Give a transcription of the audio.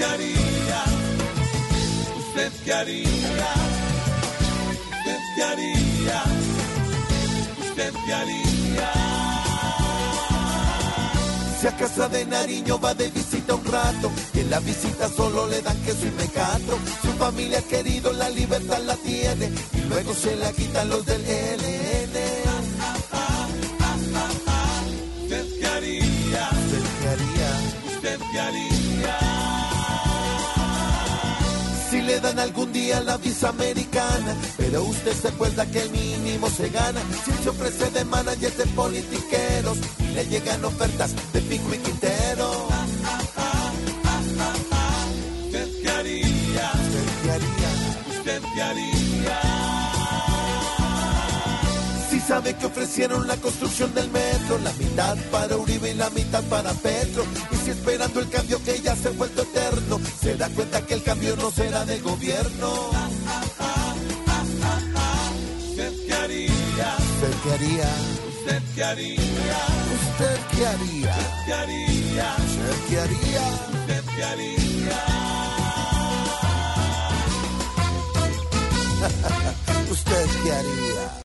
qué haría? ¿Usted qué haría? ¿Usted qué haría? ¿Usted qué haría? Si a casa de Nariño va de visita un rato, y en la visita solo le dan queso y mecato. Su familia querido la libertad la tiene, y luego se la quitan los del L. Si le dan algún día la visa americana, pero usted se acuerda que el mínimo se gana. Si se ofrece de manager de politiqueros, y le llegan ofertas de pico y quintero. ¿Usted qué haría? ¿Usted qué haría? ¿Usted qué haría? Si sabe que ofrecieron la construcción del metro, la mitad para Uribe y la mitad para Petro. Y si esperando el cambio que ya se ha vuelto se da cuenta que el cambio no será de gobierno. ¿Usted qué haría? ¿Usted qué haría? ¿Usted qué haría? ¿Usted qué haría? ¿Qué haría? ¿Usted qué haría? ¿Usted qué haría? ¿Usted qué haría?